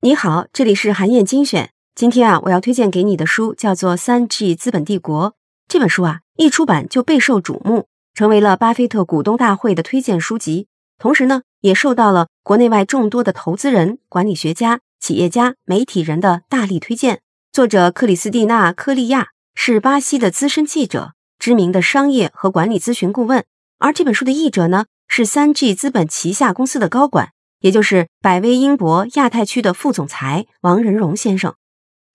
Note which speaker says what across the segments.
Speaker 1: 你好，这里是韩燕精选。今天啊，我要推荐给你的书叫做《三 G 资本帝国》。这本书啊，一出版就备受瞩目，成为了巴菲特股东大会的推荐书籍。同时呢，也受到了国内外众多的投资人、管理学家、企业家、媒体人的大力推荐。作者克里斯蒂娜·科利亚是巴西的资深记者，知名的商业和管理咨询顾问。而这本书的译者呢，是三 G 资本旗下公司的高管。也就是百威英博亚太区的副总裁王仁荣先生，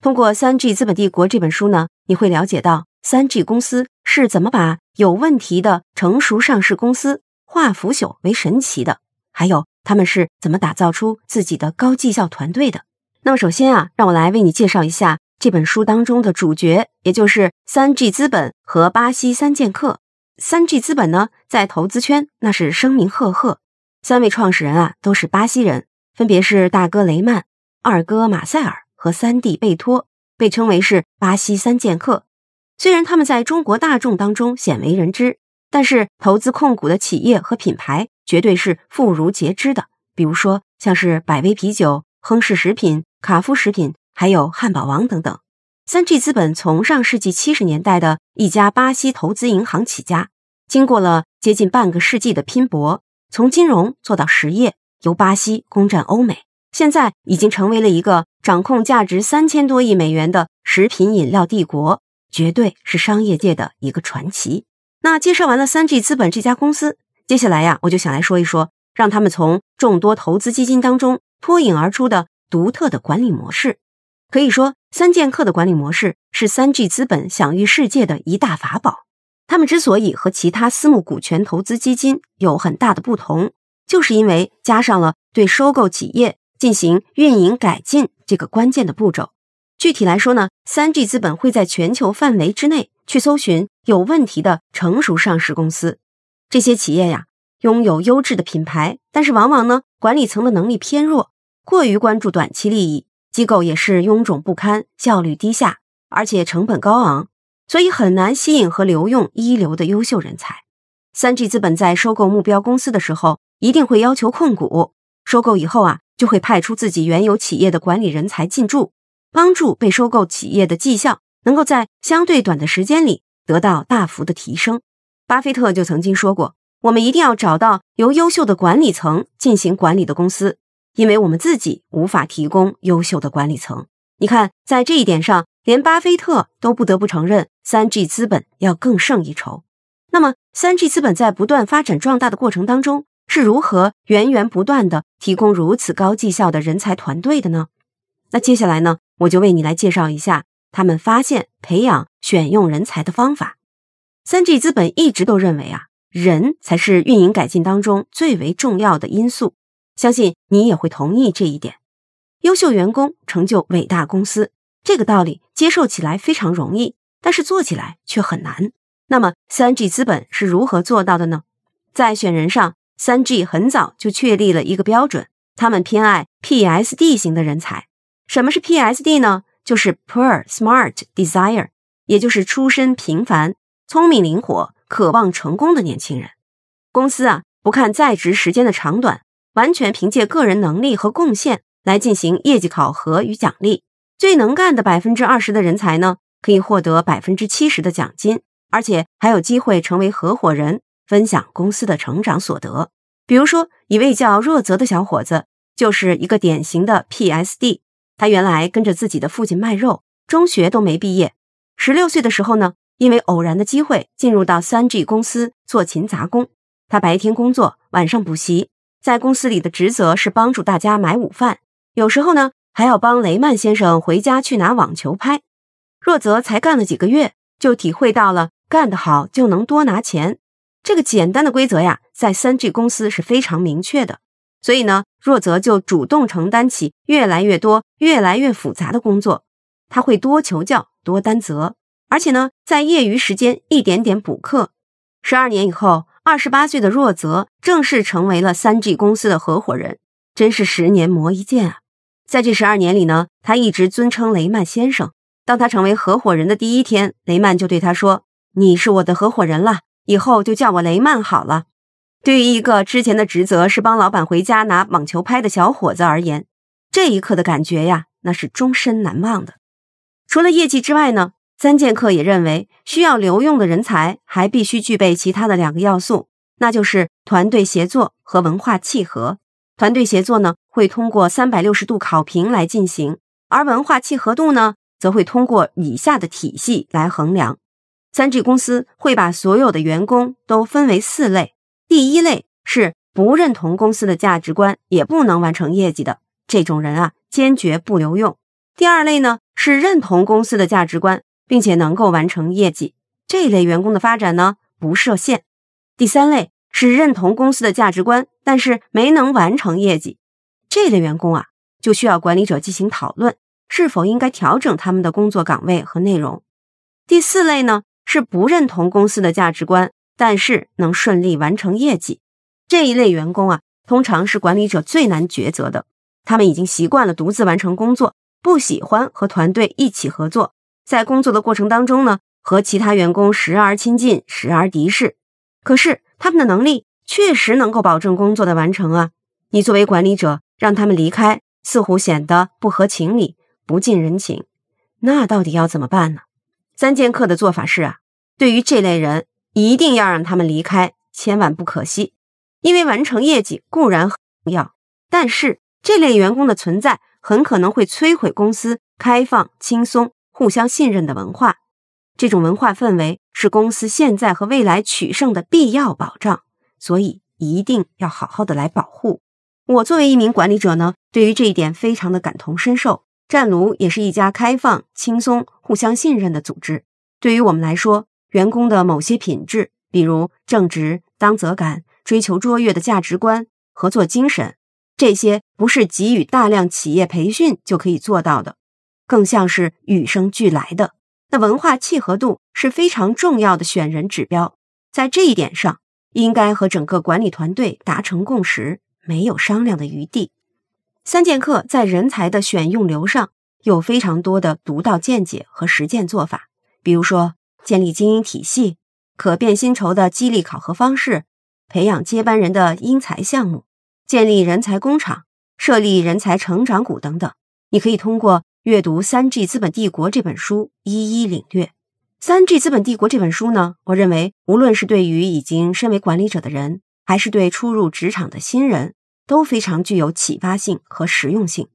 Speaker 1: 通过《三 G 资本帝国》这本书呢，你会了解到三 G 公司是怎么把有问题的成熟上市公司化腐朽为神奇的，还有他们是怎么打造出自己的高绩效团队的。那么，首先啊，让我来为你介绍一下这本书当中的主角，也就是三 G 资本和巴西三剑客。三 G 资本呢，在投资圈那是声名赫赫。三位创始人啊，都是巴西人，分别是大哥雷曼、二哥马塞尔和三弟贝托，被称为是巴西三剑客。虽然他们在中国大众当中鲜为人知，但是投资控股的企业和品牌绝对是妇孺皆知的。比如说，像是百威啤酒、亨氏食品、卡夫食品，还有汉堡王等等。三 G 资本从上世纪七十年代的一家巴西投资银行起家，经过了接近半个世纪的拼搏。从金融做到实业，由巴西攻占欧美，现在已经成为了一个掌控价值三千多亿美元的食品饮料帝国，绝对是商业界的一个传奇。那介绍完了三 G 资本这家公司，接下来呀，我就想来说一说，让他们从众多投资基金当中脱颖而出的独特的管理模式。可以说，三剑客的管理模式是三 G 资本享誉世界的一大法宝。他们之所以和其他私募股权投资基金有很大的不同，就是因为加上了对收购企业进行运营改进这个关键的步骤。具体来说呢，三 G 资本会在全球范围之内去搜寻有问题的成熟上市公司。这些企业呀，拥有优质的品牌，但是往往呢，管理层的能力偏弱，过于关注短期利益，机构也是臃肿不堪，效率低下，而且成本高昂。所以很难吸引和留用一流的优秀人才。三 G 资本在收购目标公司的时候，一定会要求控股。收购以后啊，就会派出自己原有企业的管理人才进驻，帮助被收购企业的绩效能够在相对短的时间里得到大幅的提升。巴菲特就曾经说过：“我们一定要找到由优秀的管理层进行管理的公司，因为我们自己无法提供优秀的管理层。”你看，在这一点上。连巴菲特都不得不承认，三 G 资本要更胜一筹。那么，三 G 资本在不断发展壮大的过程当中，是如何源源不断的提供如此高绩效的人才团队的呢？那接下来呢，我就为你来介绍一下他们发现、培养、选用人才的方法。三 G 资本一直都认为啊，人才是运营改进当中最为重要的因素。相信你也会同意这一点。优秀员工成就伟大公司。这个道理接受起来非常容易，但是做起来却很难。那么，三 G 资本是如何做到的呢？在选人上，三 G 很早就确立了一个标准，他们偏爱 PSD 型的人才。什么是 PSD 呢？就是 Poor Smart Desire，也就是出身平凡、聪明灵活、渴望成功的年轻人。公司啊，不看在职时间的长短，完全凭借个人能力和贡献来进行业绩考核与奖励。最能干的百分之二十的人才呢，可以获得百分之七十的奖金，而且还有机会成为合伙人，分享公司的成长所得。比如说，一位叫若泽的小伙子，就是一个典型的 PSD。他原来跟着自己的父亲卖肉，中学都没毕业。十六岁的时候呢，因为偶然的机会进入到三 G 公司做勤杂工。他白天工作，晚上补习，在公司里的职责是帮助大家买午饭，有时候呢。还要帮雷曼先生回家去拿网球拍。若泽才干了几个月，就体会到了干得好就能多拿钱这个简单的规则呀，在三 G 公司是非常明确的。所以呢，若泽就主动承担起越来越多、越来越复杂的工作。他会多求教、多担责，而且呢，在业余时间一点点补课。十二年以后，二十八岁的若泽正式成为了三 G 公司的合伙人，真是十年磨一剑啊！在这十二年里呢，他一直尊称雷曼先生。当他成为合伙人的第一天，雷曼就对他说：“你是我的合伙人了，以后就叫我雷曼好了。”对于一个之前的职责是帮老板回家拿网球拍的小伙子而言，这一刻的感觉呀，那是终身难忘的。除了业绩之外呢，三剑客也认为，需要留用的人才还必须具备其他的两个要素，那就是团队协作和文化契合。团队协作呢，会通过三百六十度考评来进行，而文化契合度呢，则会通过以下的体系来衡量。三 G 公司会把所有的员工都分为四类。第一类是不认同公司的价值观，也不能完成业绩的这种人啊，坚决不留用。第二类呢是认同公司的价值观，并且能够完成业绩，这类员工的发展呢不设限。第三类是认同公司的价值观，但是没能完成业绩，这类员工啊就需要管理者进行讨论，是否应该调整他们的工作岗位和内容。第四类呢是不认同公司的价值观。但是能顺利完成业绩，这一类员工啊，通常是管理者最难抉择的。他们已经习惯了独自完成工作，不喜欢和团队一起合作。在工作的过程当中呢，和其他员工时而亲近，时而敌视。可是他们的能力确实能够保证工作的完成啊！你作为管理者，让他们离开，似乎显得不合情理、不近人情。那到底要怎么办呢？三剑客的做法是啊，对于这类人。一定要让他们离开，千万不可惜。因为完成业绩固然很重要，但是这类员工的存在很可能会摧毁公司开放、轻松、互相信任的文化。这种文化氛围是公司现在和未来取胜的必要保障，所以一定要好好的来保护。我作为一名管理者呢，对于这一点非常的感同身受。战卢也是一家开放、轻松、互相信任的组织，对于我们来说。员工的某些品质，比如正直、当责感、追求卓越的价值观、合作精神，这些不是给予大量企业培训就可以做到的，更像是与生俱来的。那文化契合度是非常重要的选人指标，在这一点上，应该和整个管理团队达成共识，没有商量的余地。三剑客在人才的选用流上有非常多的独到见解和实践做法，比如说。建立经营体系、可变薪酬的激励考核方式、培养接班人的因材项目、建立人才工厂、设立人才成长股等等，你可以通过阅读《三 G 资本帝国》这本书一一领略。《三 G 资本帝国》这本书呢，我认为无论是对于已经身为管理者的人，还是对初入职场的新人，都非常具有启发性和实用性。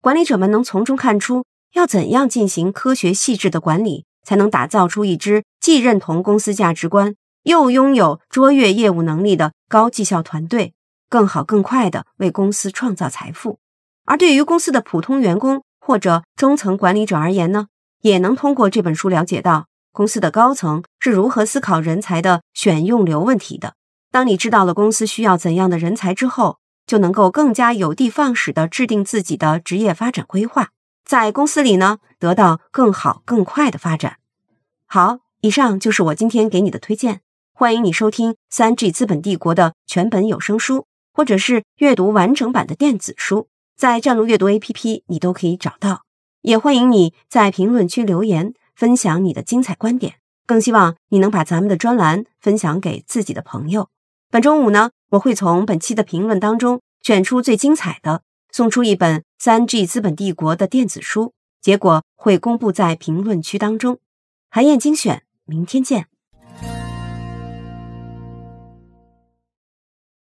Speaker 1: 管理者们能从中看出要怎样进行科学细致的管理。才能打造出一支既认同公司价值观，又拥有卓越业务能力的高绩效团队，更好、更快的为公司创造财富。而对于公司的普通员工或者中层管理者而言呢，也能通过这本书了解到公司的高层是如何思考人才的选用流问题的。当你知道了公司需要怎样的人才之后，就能够更加有的放矢的制定自己的职业发展规划。在公司里呢，得到更好、更快的发展。好，以上就是我今天给你的推荐。欢迎你收听《三 G 资本帝国》的全本有声书，或者是阅读完整版的电子书，在战路阅读 APP 你都可以找到。也欢迎你在评论区留言，分享你的精彩观点。更希望你能把咱们的专栏分享给自己的朋友。本周五呢，我会从本期的评论当中选出最精彩的。送出一本《三 G 资本帝国》的电子书，结果会公布在评论区当中。韩燕精选，明天见。